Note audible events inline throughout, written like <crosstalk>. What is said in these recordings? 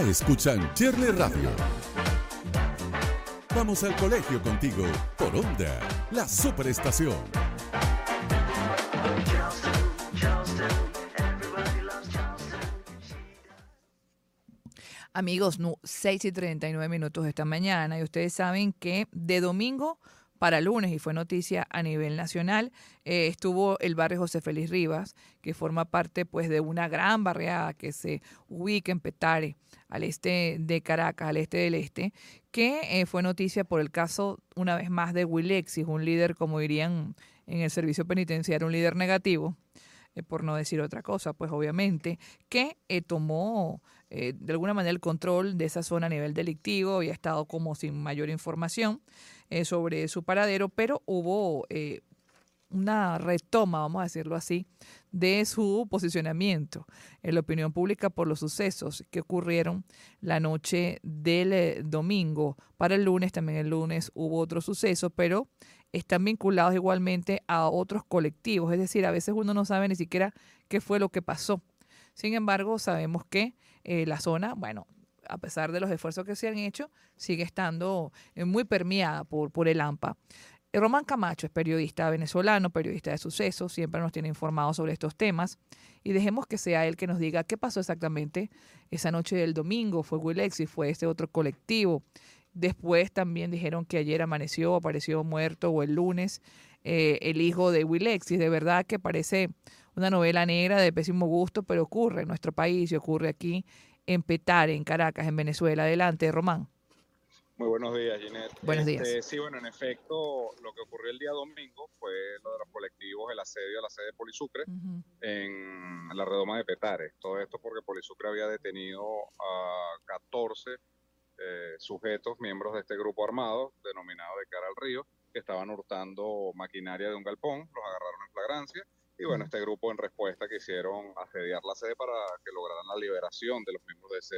escuchan Cherle Radio. Vamos al colegio contigo por Onda, la superestación. Amigos, 6 y 39 minutos esta mañana y ustedes saben que de domingo para lunes y fue noticia a nivel nacional. Eh, estuvo el barrio José Félix Rivas, que forma parte pues de una gran barriada que se ubica en Petare, al este de Caracas, al este del este, que eh, fue noticia por el caso una vez más de Wilexis, un líder, como dirían en el servicio penitenciario, un líder negativo, eh, por no decir otra cosa, pues obviamente, que tomó de alguna manera el control de esa zona a nivel delictivo y ha estado como sin mayor información. Eh, sobre su paradero, pero hubo eh, una retoma, vamos a decirlo así, de su posicionamiento en la opinión pública por los sucesos que ocurrieron la noche del eh, domingo. Para el lunes, también el lunes hubo otro suceso, pero están vinculados igualmente a otros colectivos, es decir, a veces uno no sabe ni siquiera qué fue lo que pasó. Sin embargo, sabemos que la zona, bueno, a pesar de los esfuerzos que se han hecho, sigue estando eh, muy permeada por, por el AMPA. Eh, Román Camacho es periodista venezolano, periodista de sucesos, siempre nos tiene informado sobre estos temas y dejemos que sea él que nos diga qué pasó exactamente esa noche del domingo, fue Willexi, fue este otro colectivo. Después también dijeron que ayer amaneció, apareció muerto o el lunes eh, el hijo de Willexis. De verdad que parece una novela negra de pésimo gusto, pero ocurre en nuestro país y ocurre aquí en Petare, en Caracas, en Venezuela. Adelante, Román. Muy buenos días, Ginette. Buenos días. Este, sí, bueno, en efecto, lo que ocurrió el día domingo fue lo de los colectivos, el asedio a la sede de Polisucre en la redoma de Petare. Todo esto porque Polisucre había detenido a 14 eh, sujetos, miembros de este grupo armado, denominado de cara al río, que estaban hurtando maquinaria de un galpón, los agarraron en flagrancia y bueno, este grupo en respuesta quisieron asediar la sede para que lograran la liberación de los miembros de ese,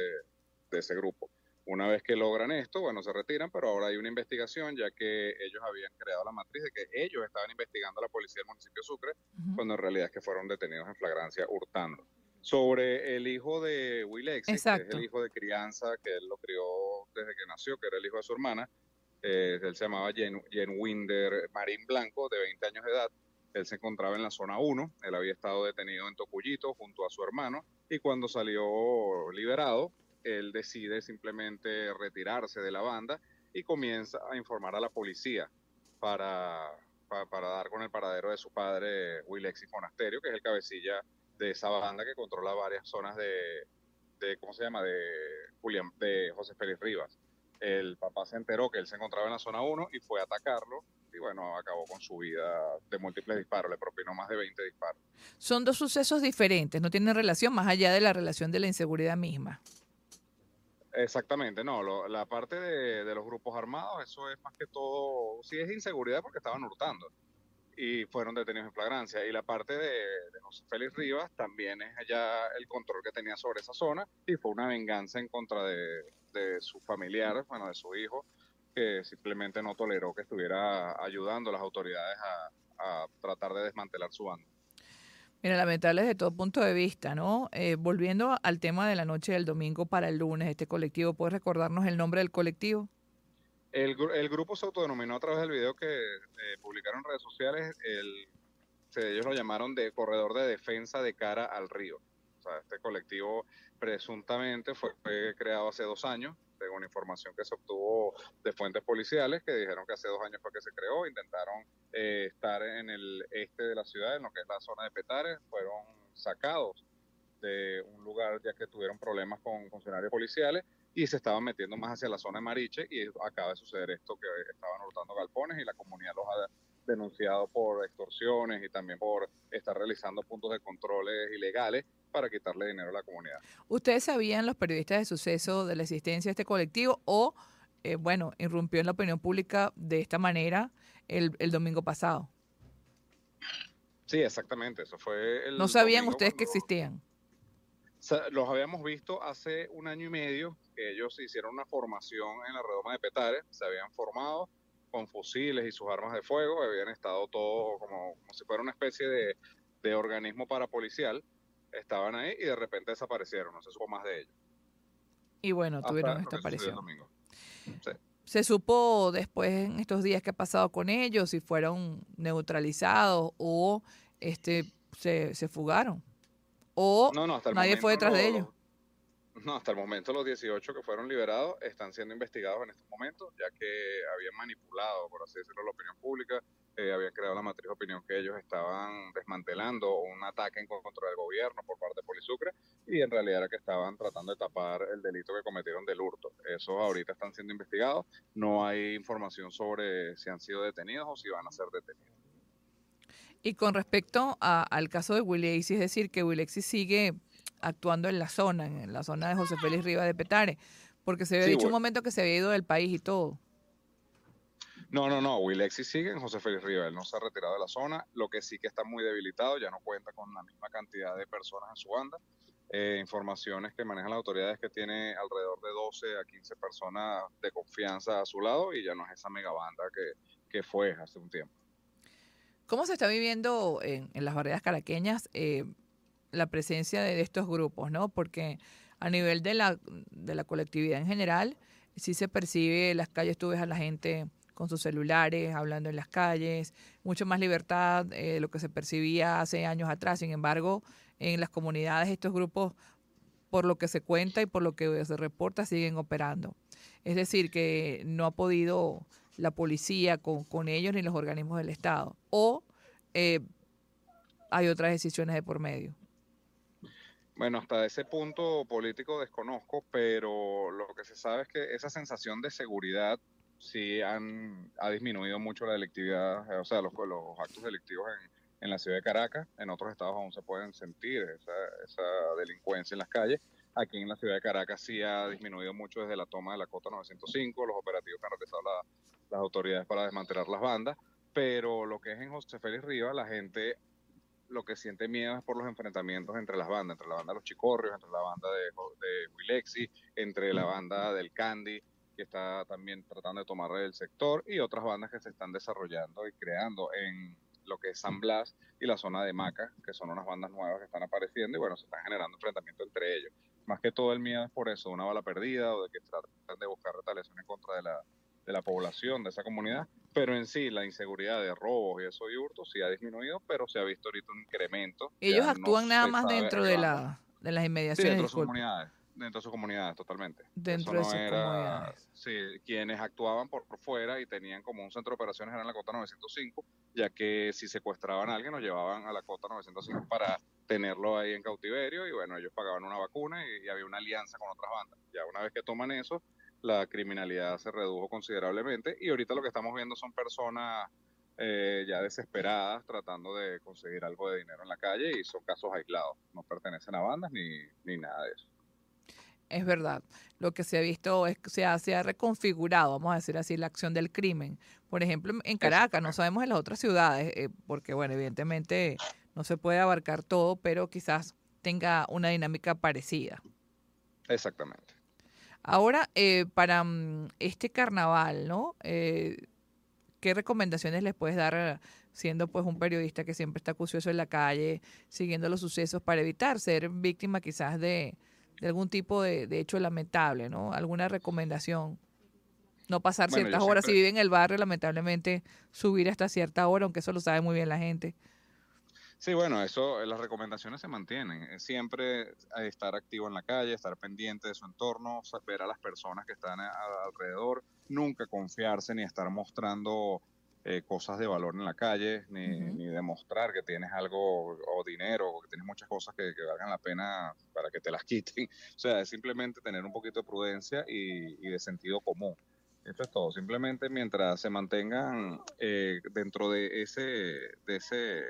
de ese grupo. Una vez que logran esto, bueno, se retiran, pero ahora hay una investigación, ya que ellos habían creado la matriz de que ellos estaban investigando a la policía del municipio de Sucre, cuando en realidad es que fueron detenidos en flagrancia hurtando. Sobre el hijo de Willex, que es el hijo de crianza, que él lo crió desde que nació, que era el hijo de su hermana, eh, él se llamaba Jen, Jen Winder Marín Blanco, de 20 años de edad, él se encontraba en la zona 1, él había estado detenido en Tocuyito junto a su hermano y cuando salió liberado, él decide simplemente retirarse de la banda y comienza a informar a la policía para, para, dar con el paradero de su padre, Willexi Monasterio, que es el cabecilla de esa banda que controla varias zonas de, de ¿cómo se llama?, de, Julián, de José Félix Rivas. El papá se enteró que él se encontraba en la zona 1 y fue a atacarlo y bueno, acabó con su vida de múltiples disparos, le propinó más de 20 disparos. Son dos sucesos diferentes, no tienen relación más allá de la relación de la inseguridad misma. Exactamente, no, la parte de, los grupos armados, eso es más que todo, sí es inseguridad porque estaban hurtando y fueron detenidos en flagrancia. Y la parte de, de, José Félix Rivas también es allá el control que tenía sobre esa zona y fue una venganza en contra de, de su familiar, bueno, de su hijo, que simplemente no toleró que estuviera ayudando a las autoridades a, tratar de desmantelar su banda. Mira, lamentable desde todo punto de vista, ¿no? Eh, volviendo al tema de la noche del domingo para el lunes, este colectivo, ¿puedes recordarnos el nombre del colectivo? El, el grupo se autodenominó a través del video que eh, publicaron en redes sociales, el, ellos lo llamaron de Corredor de Defensa de Cara al Río. O sea, este colectivo presuntamente fue creado hace dos años según información que se obtuvo de fuentes policiales que dijeron que hace dos años fue que se creó, intentaron eh, estar en el este de la ciudad, en lo que es la zona de Petare, fueron sacados de un lugar ya que tuvieron problemas con funcionarios policiales y se estaban metiendo más hacia la zona de Mariche y acaba de suceder esto que estaban hurtando galpones y la comunidad los ha denunciado por extorsiones y también por estar realizando puntos de controles ilegales para quitarle dinero a la comunidad. ¿Ustedes sabían, los periodistas de suceso, de la existencia de este colectivo o, eh, bueno, irrumpió en la opinión pública de esta manera el, domingo pasado? Sí, exactamente, eso fue el... ¿No sabían ustedes que existían? Los habíamos visto hace un año y medio, que ellos hicieron una formación en la redoma de Petare, se habían formado con fusiles y sus armas de fuego, habían estado todo como, como si fuera una especie de, de organismo parapolicial estaban ahí y de repente desaparecieron, no se supo más de ellos. Y bueno, tuvieron esta aparición. Se supo después en estos días que ha pasado con ellos si fueron neutralizados o este se, se fugaron. O nadie fue detrás de ellos. No, hasta el momento los 18 que fueron liberados están siendo investigados en estos momentos, ya que habían manipulado, por así decirlo, la opinión pública, eh, habían creado la matriz de opinión que ellos estaban desmantelando un ataque en contra del gobierno por parte de Polisucre y en realidad era que estaban tratando de tapar el delito que cometieron del hurto. Esos ahorita están siendo investigados, no hay información sobre si han sido detenidos o si van a ser detenidos. Y con respecto al caso de Wilexi, es decir, que Wilexi sigue actuando en la zona, en la zona de José Félix Rivas de Petare, porque se había dicho un momento que se había ido del país y todo. No, no, no, Wilexi sigue en José Félix Rivas, él no se ha retirado de la zona, lo que sí que está muy debilitado, ya no cuenta con la misma cantidad de personas en su banda. Eh, informaciones que manejan las autoridades que tiene alrededor de 12 a 15 personas de confianza a su lado y ya no es esa megabanda que, que fue hace un tiempo. ¿Cómo se está viviendo en, las barreras caraqueñas eh, la presencia de, estos grupos? ¿no? Porque a nivel de la, de la colectividad en general, sí se percibe en las calles, tú ves a la gente con sus celulares, hablando en las calles, mucho más libertad eh, de lo que se percibía hace años atrás. Sin embargo, en las comunidades estos grupos, por lo que se cuenta y por lo que se reporta, siguen operando. Es decir, que no ha podido la policía con, con ellos ni los organismos del Estado. O eh, hay otras decisiones de por medio. Bueno, hasta ese punto político desconozco, pero lo que se sabe es que esa sensación de seguridad sí han, ha disminuido mucho la delictividad, o sea, los, los actos delictivos en, en, la ciudad de Caracas. En otros estados aún se pueden sentir esa, esa delincuencia en las calles. Aquí en la ciudad de Caracas sí ha disminuido mucho desde la toma de la cota 905, los operativos que han realizado la, las autoridades para desmantelar las bandas, pero lo que es en José Félix Rivas, la gente lo que siente miedo es por los enfrentamientos entre las bandas, entre la banda de los Chicorrios, entre la banda de, de Wilexi, entre la banda del Candy, que está también tratando de tomar el sector, y otras bandas que se están desarrollando y creando en lo que es San Blas y la zona de Maca, que son unas bandas nuevas que están apareciendo y bueno, se están generando enfrentamientos entre ellos. Más que todo el miedo es por eso, una bala perdida o de que tratan de buscar retaliación en contra de la, de la población de esa comunidad, pero en sí la inseguridad de robos y eso y hurtos sí ha disminuido, pero se ha visto ahorita un incremento. Ellos actúan nada más dentro de, la, de las inmediaciones. dentro de sus comunidades, dentro de sus comunidades, totalmente. Dentro de sus comunidades. Sí, quienes actuaban por, fuera y tenían como un centro de operaciones eran la cota 905, ya que si secuestraban a alguien lo llevaban a la cota 905 para tenerlo ahí en cautiverio y bueno, ellos pagaban una vacuna y había una alianza con otras bandas. Ya una vez que toman eso, la criminalidad se redujo considerablemente y ahorita lo que estamos viendo son personas eh, ya desesperadas tratando de conseguir algo de dinero en la calle y son casos aislados, no pertenecen a bandas ni, ni nada de eso. Es verdad, lo que se ha visto es que se ha, se ha reconfigurado, vamos a decir así, la acción del crimen. Por ejemplo, en Caracas, no sabemos en las otras ciudades, eh, porque bueno, evidentemente no se puede abarcar todo, pero quizás tenga una dinámica parecida. Exactamente. Ahora, eh, para mm, este carnaval, ¿no? Eh, ¿Qué recomendaciones les puedes dar siendo pues un periodista que siempre está acucioso en la calle, siguiendo los sucesos para evitar ser víctima quizás de, algún tipo de, hecho lamentable, ¿no? ¿Alguna recomendación? No pasar ciertas horas. Si vive en el barrio, lamentablemente, subir hasta cierta hora, aunque eso lo sabe muy bien la gente. Sí, bueno, eso, eh, las recomendaciones se mantienen. Siempre eh, estar activo en la calle, estar pendiente de su entorno, ver a las personas que están alrededor, nunca confiarse ni estar mostrando eh, cosas de valor en la calle, ni, demostrar que tienes algo o dinero o que tienes muchas cosas que, valgan la pena para que te las <laughs> quiten. O sea, es simplemente tener un poquito de prudencia y, de sentido común. Esto es todo. Simplemente mientras se mantengan dentro de ese, de ese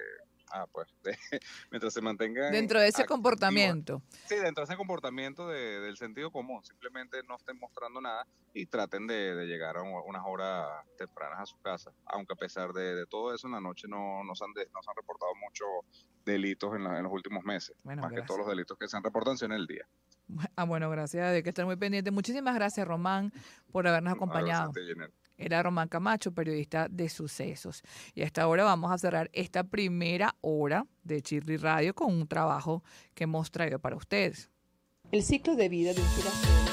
ah, pues, <laughs> mientras se mantenga Dentro de ese comportamiento. Sí, dentro de ese comportamiento del sentido común. Simplemente no estén mostrando nada y traten de, llegar a unas horas tempranas a su casa. Aunque a pesar de, todo eso, en la noche no, no, se, han no han reportado muchos delitos en, los últimos meses. más que todos los delitos que se han reportado en el día. Ah, bueno, gracias. Hay que estar muy pendiente. Muchísimas gracias, Román, por habernos acompañado. Era Román Camacho, periodista de sucesos. Y a esta hora vamos a cerrar esta primera hora de Chirri Radio con un trabajo que hemos traído para ustedes. El ciclo de vida de un girasol